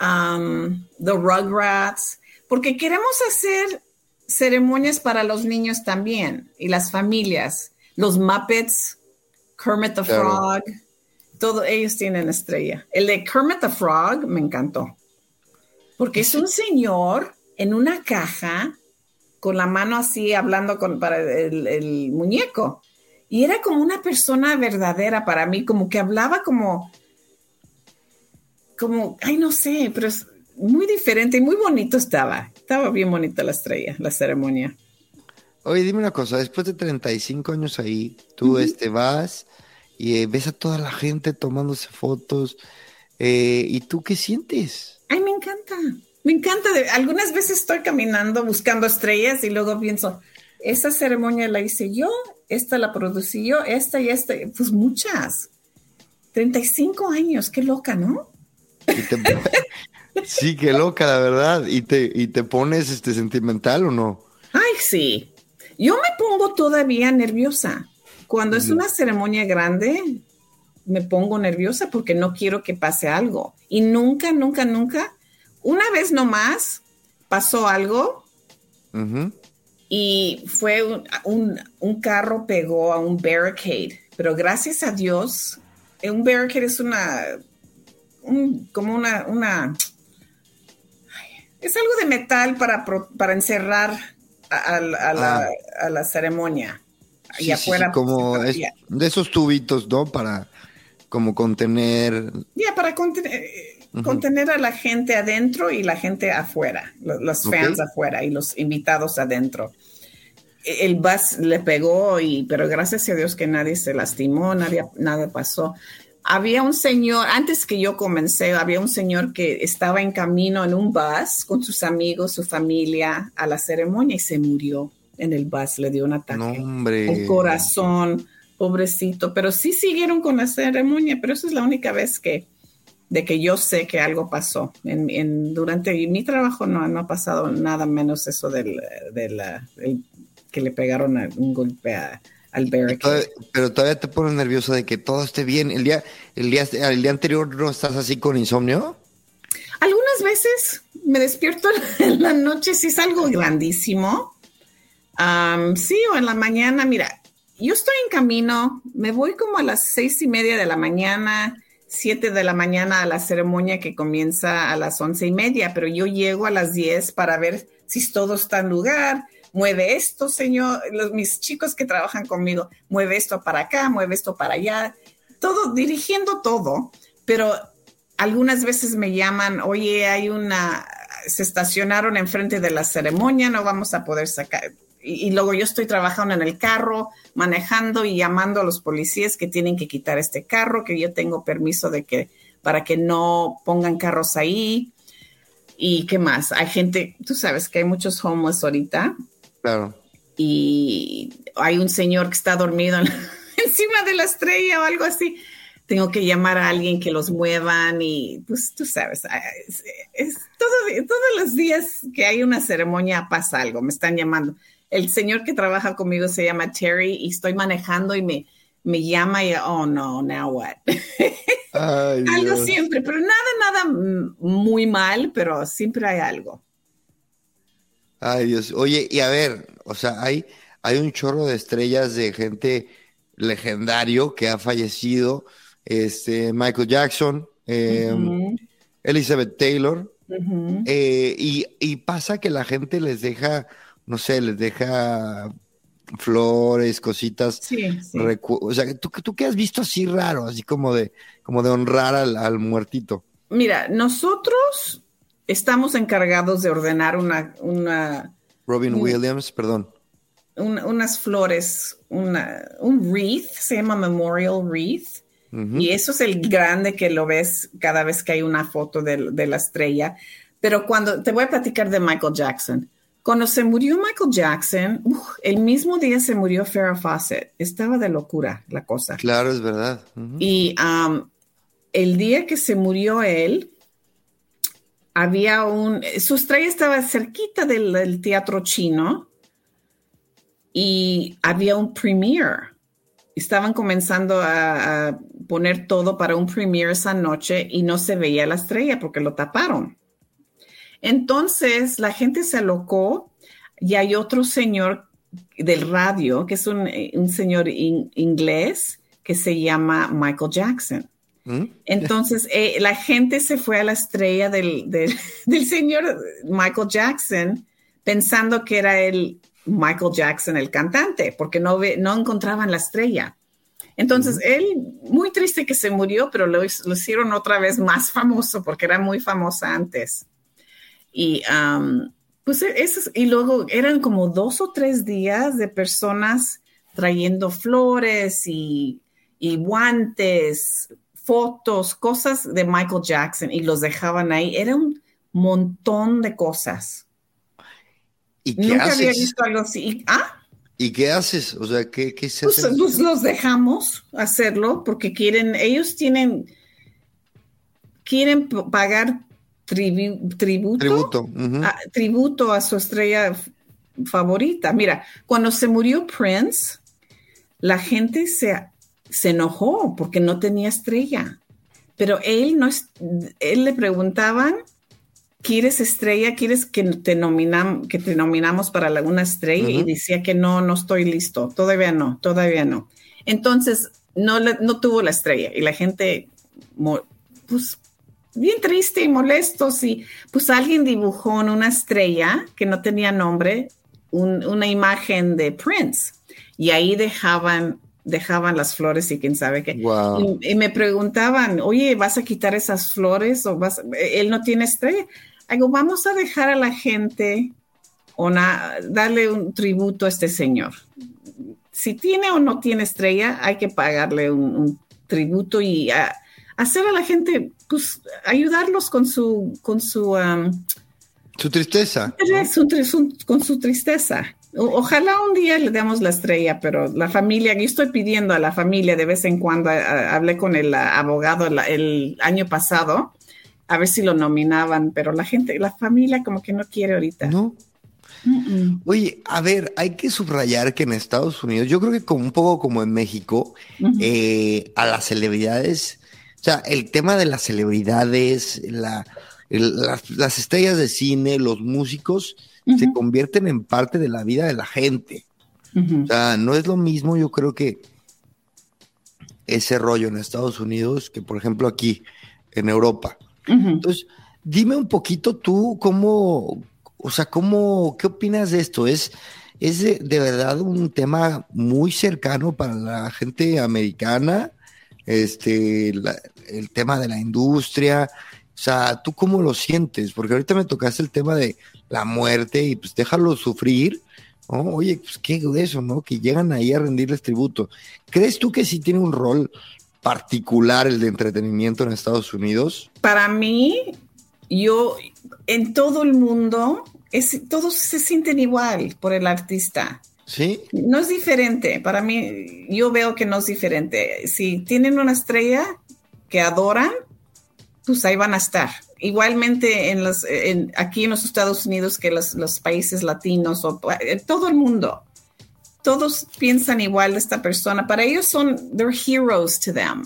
um, The Rugrats, porque queremos hacer ceremonias para los niños también y las familias. Los Muppets, Kermit the Frog, todos ellos tienen estrella. El de Kermit the Frog me encantó, porque es un señor en una caja con la mano así hablando con, para el, el muñeco. Y era como una persona verdadera para mí, como que hablaba como como, ay, no sé, pero es muy diferente y muy bonito estaba. Estaba bien bonita la estrella, la ceremonia. Oye, dime una cosa, después de 35 años ahí, tú este, vas y eh, ves a toda la gente tomándose fotos, eh, ¿y tú qué sientes? Ay, me encanta, me encanta. Algunas veces estoy caminando buscando estrellas y luego pienso, esa ceremonia la hice yo, esta la producí yo, esta y esta, pues muchas. 35 años, qué loca, ¿no? sí, qué loca, la verdad. ¿Y te, y te pones este, sentimental o no? Ay, sí. Yo me pongo todavía nerviosa. Cuando es una ceremonia grande, me pongo nerviosa porque no quiero que pase algo. Y nunca, nunca, nunca, una vez nomás pasó algo y fue un, un, carro pegó a un barricade. Pero gracias a Dios, un barricade es una como una, una, es algo de metal para, para encerrar a, la, ah. ceremonia. y afuera. como de esos tubitos, ¿no? Para como contener. Ya, para contener, contener a la gente adentro y la gente afuera, los, fans afuera y los invitados adentro. E, el bus le pegó, y, pero gracias a Dios que nadie se lastimó, nadie, nada pasó. había un señor, antes que yo comencé, había un señor que estaba en camino en un bus con sus amigos, su familia, a la ceremonia y se murió en el bus, le dio un ataque. Un corazón, pobrecito, pero sí siguieron con la ceremonia, pero esa es la única vez que, de que yo sé que algo pasó. En, durante mi trabajo no, no ha pasado nada menos eso del, del, que le pegaron un golpe a, al pero todavía te pones nervioso de que todo esté bien. El día, el día, el día anterior no estás así con insomnio. Algunas veces me despierto en la noche si es algo grandísimo. sí, o en la mañana, mira, yo estoy en camino, me voy como a las seis y media de la mañana, siete de la mañana a la ceremonia que comienza a las once y media, pero yo llego a las diez para ver si todo está en lugar, mueve esto, señor, los, mis chicos que trabajan conmigo, mueve esto para acá, mueve esto para allá, todo, dirigiendo todo, pero algunas veces me llaman, oye, hay una, se estacionaron enfrente de la ceremonia, no vamos a poder sacar. Y, y, luego yo estoy trabajando en el carro, manejando y llamando a los policías que tienen que quitar este carro, que yo tengo permiso de que para que no pongan carros ahí. ¿Y qué más? Hay gente, tú sabes que hay muchos homeless ahorita Claro. Y hay un señor que está dormido encima de la estrella o algo así. Tengo que llamar a alguien que los muevan y pues tú sabes, es, todos los días que hay una ceremonia pasa algo, me están llamando. El señor que trabaja conmigo se llama Terry y estoy manejando y me, me llama y, oh no, now what? algo siempre, pero nada, nada muy mal, pero siempre hay algo. Ay, Dios. Oye, y a ver, o sea, hay, hay un chorro de estrellas de gente legendario que ha fallecido. Este, Michael Jackson, em, Elizabeth Taylor. Eh, y, pasa que la gente les deja, no sé, les deja flores, cositas. Sí, O sea, ¿tú, ¿tú qué has visto así raro, así como de, como de honrar al, al muertito? Mira, nosotros estamos encargados de ordenar una... una Robin Williams, perdón. unas flores, una, un wreath, se llama Memorial Wreath. Y eso es el grande que lo ves cada vez que hay una foto de, de, la estrella. Pero cuando te voy a platicar de Michael Jackson. Cuando se murió Michael Jackson, el mismo día se murió Farrah Fawcett. Estaba de locura la cosa. Claro, es verdad. Y um, el día que se murió él, había un, su estrella estaba cerquita del, teatro chino y había un premiere. Estaban comenzando a, poner todo para un premiere esa noche y no se veía la estrella porque lo taparon. Entonces la gente se alocó y hay otro señor del radio, que es un, señor inglés que se llama Michael Jackson. ¿Mm? Entonces, eh, la gente se fue a la estrella del, señor Michael Jackson pensando que era el Michael Jackson, el cantante, porque no, no encontraban la estrella. Entonces, él, muy triste que se murió, pero lo, hicieron otra vez más famoso porque era muy famosa antes. Y, um, pues, e, y luego eran como dos o tres días de personas trayendo flores y, y guantes, fotos, cosas de Michael Jackson y los dejaban ahí. Era un montón de cosas. ¿Y qué Nunca haces? había visto algo así. ¿Ah? ¿Y qué haces? O sea, ¿qué, qué se pues, pues, los dejamos hacerlo porque quieren, ellos tienen, quieren pagar tributo, tributo. a, tributo a su estrella favorita. Mira, cuando se murió Prince, la gente se se enojó porque no tenía estrella. Pero él no él le preguntaban, ¿quieres estrella? ¿Quieres que te nominam, que te nominamos para alguna estrella? Y decía que no, no estoy listo, todavía no, todavía no. Entonces, no, no tuvo la estrella y la gente, pues, bien triste y molesto, sí. Pues alguien dibujó en una estrella que no tenía nombre, una imagen de Prince y ahí dejaban dejaban las flores y quién sabe qué. Y, me preguntaban, oye, ¿vas a quitar esas flores o vas? Él no tiene estrella. Digo, vamos a dejar a la gente una, darle un tributo a este señor. Si tiene o no tiene estrella, hay que pagarle un, tributo y hacer a la gente, pues, ayudarlos con su, con su, su tristeza. con su tristeza. ojalá un día le demos la estrella, pero la familia, yo estoy pidiendo a la familia de vez en cuando, hablé con el abogado el año pasado, a ver si lo nominaban, pero la gente, la familia como que no quiere ahorita. No, Oye, a ver, hay que subrayar que en Estados Unidos, yo creo que como un poco como en México, eh, a las celebridades, o sea, el tema de las celebridades, la, las, estrellas de cine, los músicos, se convierten en parte de la vida de la gente. O sea, no es lo mismo, yo creo que ese rollo en Estados Unidos que, por ejemplo, aquí en Europa. Entonces, dime un poquito tú cómo, o sea, ¿cómo, qué opinas de esto? ¿Es, es de, verdad un tema muy cercano para la gente americana? Este, el tema de la industria. O sea, ¿tú cómo lo sientes? Porque ahorita me tocaste el tema de la muerte y pues déjalo sufrir. Oye, pues qué eso, ¿no? Que llegan ahí a rendirles tributo. ¿Crees tú que sí tiene un rol particular el de entretenimiento en Estados Unidos? Para mí, yo en todo el mundo, es, todos se sienten igual por el artista. Sí. No es diferente. Para mí, yo veo que no es diferente. Si tienen una estrella que adoran, pues ahí van a estar. Igualmente en los, aquí en los Estados Unidos que los, los países latinos o eh, todo el mundo. Todos piensan igual de esta persona. Para ellos son, they're heroes to them.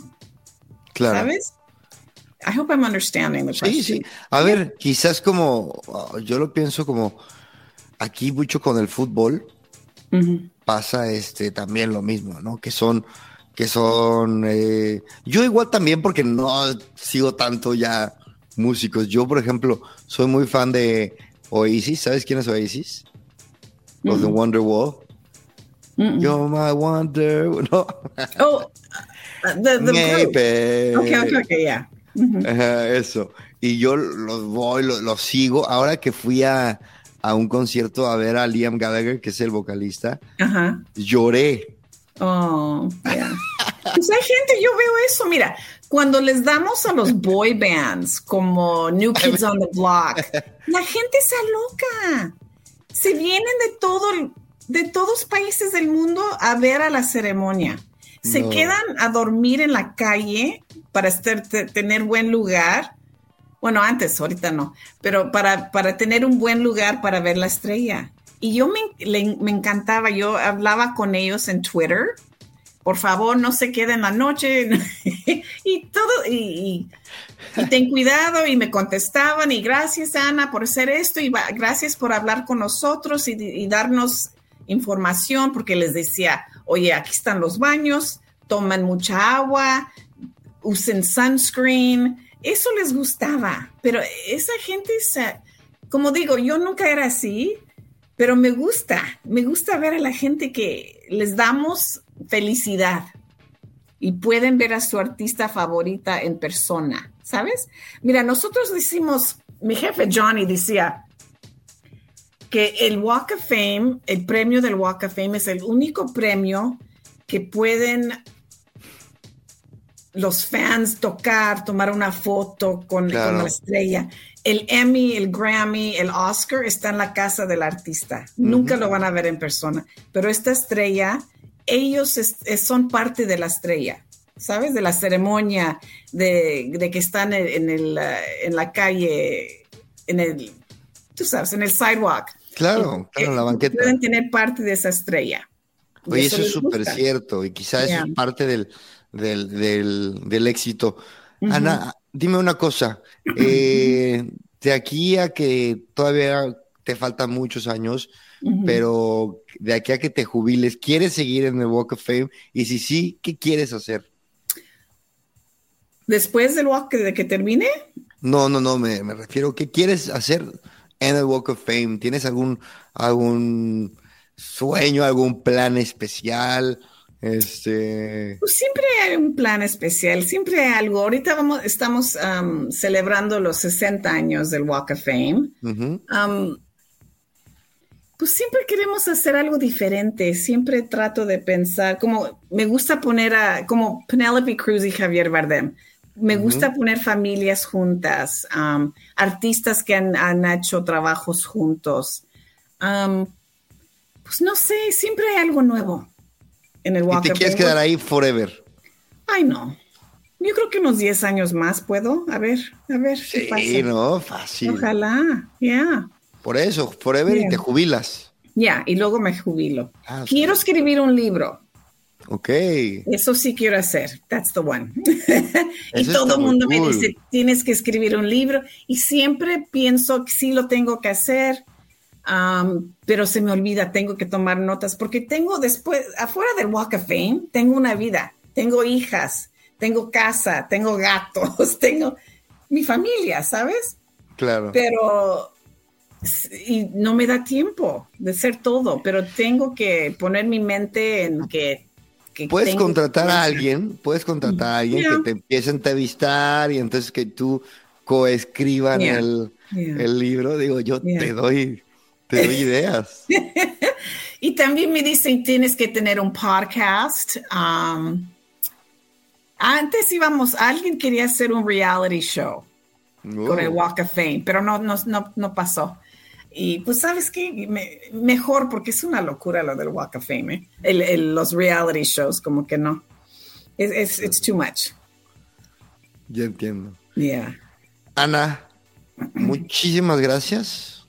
Claro. ¿Sabes? I hope I'm understanding the Sí, sí. A ver, quizás como, uh, yo lo pienso como aquí mucho con el fútbol pasa este también lo mismo, ¿no? Que son, que son, eh, yo igual también porque no sigo tanto ya músicos. Yo, por ejemplo, soy muy fan de Oasis. ¿Sabes quién es Oasis? Los de Wonderwall. You're my wonder. No. Oh, the, the Okay, okay, okay, yeah eso. Y yo los voy, los, sigo. Ahora que fui a, un concierto a ver a Liam Gallagher, que es el vocalista, lloré. Oh, pues hay gente, yo veo eso, mira, cuando les damos a los boy bands como New Kids on the Block, la gente se aloca. Se vienen de todo, de todos países del mundo a ver a la ceremonia. Se quedan a dormir en la calle para tener buen lugar. Bueno, antes, ahorita no, pero para, para tener un buen lugar para ver la estrella. Y yo me, me encantaba, yo hablaba con ellos en Twitter. Por favor, no se queden la noche. y todo, y, ten cuidado. Y me contestaban, y gracias, Ana, por hacer esto, y gracias por hablar con nosotros y, darnos información, porque les decía, oye, aquí están los baños, toman mucha agua, usen sunscreen, eso les gustaba, pero esa gente, como digo, yo nunca era así, pero me gusta, me gusta ver a la gente que les damos felicidad y pueden ver a su artista favorita en persona, ¿sabes? Mira, nosotros decimos, mi jefe Johnny decía que el Walk of Fame, el premio del Walk of Fame es el único premio que pueden los fans tocar, tomar una foto con, la estrella. El Emmy, el Grammy, el Oscar está en la casa del artista. Nunca lo van a ver en persona. Pero esta estrella, ellos son parte de la estrella, ¿sabes? De la ceremonia, de, que están en, el, eh, en la calle, en el, tú sabes, en el sidewalk. Claro, claro, la banqueta. Pueden tener parte de esa estrella. Oye, eso, es súper cierto. Y quizás es parte del del, del, éxito. Ana, dime una cosa, eh, de aquí a que todavía te faltan muchos años, pero de aquí a que te jubiles, ¿quieres seguir en el Walk of Fame? Y si sí, ¿qué quieres hacer? ¿Después del Walk de que termine? No, no, no, me, me refiero, ¿qué quieres hacer en el Walk of Fame? ¿Tienes algún, algún sueño, algún plan especial? Este. Pues siempre hay un plan especial, siempre hay algo. Ahorita vamos, estamos celebrando los 60 años del Walk of Fame. pues pues siempre queremos hacer algo diferente. Siempre trato de pensar, como me gusta poner a, como Penelope Cruz y Javier Bardem. Me gusta poner familias juntas, um, artistas que han, hecho trabajos juntos. Um, pues no sé, siempre hay algo nuevo en el Walk ¿Y te quieres quedar ahí forever? Ay, no. Yo creo que unos 10 años más puedo. A ver, a ver. Sí, no, fácil. Ojalá, ya. Por eso, forever y te jubilas. Ya, y luego me jubilo. Ah, quiero escribir un libro. Ok. Eso sí quiero hacer. That's the one. y todo el mundo me dice, tienes que escribir un libro. Y siempre pienso que sí lo tengo que hacer, um, pero se me olvida, tengo que tomar notas, porque tengo después, afuera del Walk of Fame, tengo una vida, tengo hijas, tengo casa, tengo gatos, tengo mi familia, ¿sabes? Claro. Pero y no me da tiempo de ser todo, pero tengo que poner mi mente en que... puedes contratar a alguien, puedes contratar a alguien que te empiece a entrevistar y entonces que tú coescriban el, el, libro. Digo, yo te doy, te doy ideas. y también me dicen, tienes que tener un podcast. Um, antes íbamos, alguien quería hacer un reality show con el. Walk of Fame, pero no, no, no, no pasó. Y pues, ¿sabes qué? mejor, porque es una locura lo del Walk of Fame, ¿eh? los reality shows, como que no. Es it's too much. Ya entiendo. Yeah. Ana, muchísimas gracias.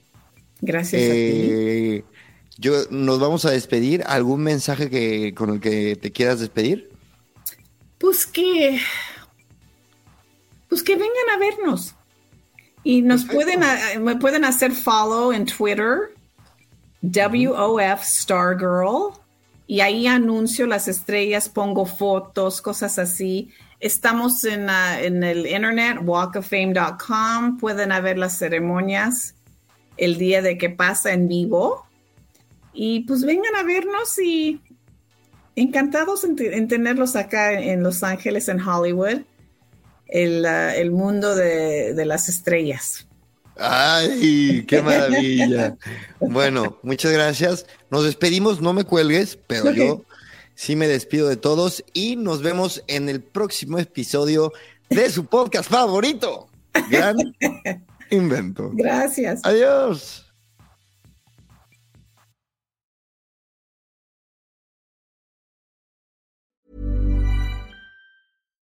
Gracias a ti. Eh, yo, nos vamos a despedir. ¿Algún mensaje que, con el que te quieras despedir? Pues que, pues que vengan a vernos. Y nos pueden, me pueden hacer follow en Twitter, WOF Stargirl, y ahí anuncio las estrellas, pongo fotos, cosas así. Estamos en, en el internet, walkoffame.com, pueden ver las ceremonias el día de que pasa en vivo. Y pues vengan a vernos y encantados en, en tenerlos acá en Los Ángeles, en Hollywood el, mundo de, las estrellas. ¡Ay, qué maravilla! bueno, muchas gracias. Nos despedimos, no me cuelgues, pero yo sí me despido de todos y nos vemos en el próximo episodio de su podcast favorito. Gran invento. Gracias. Adiós.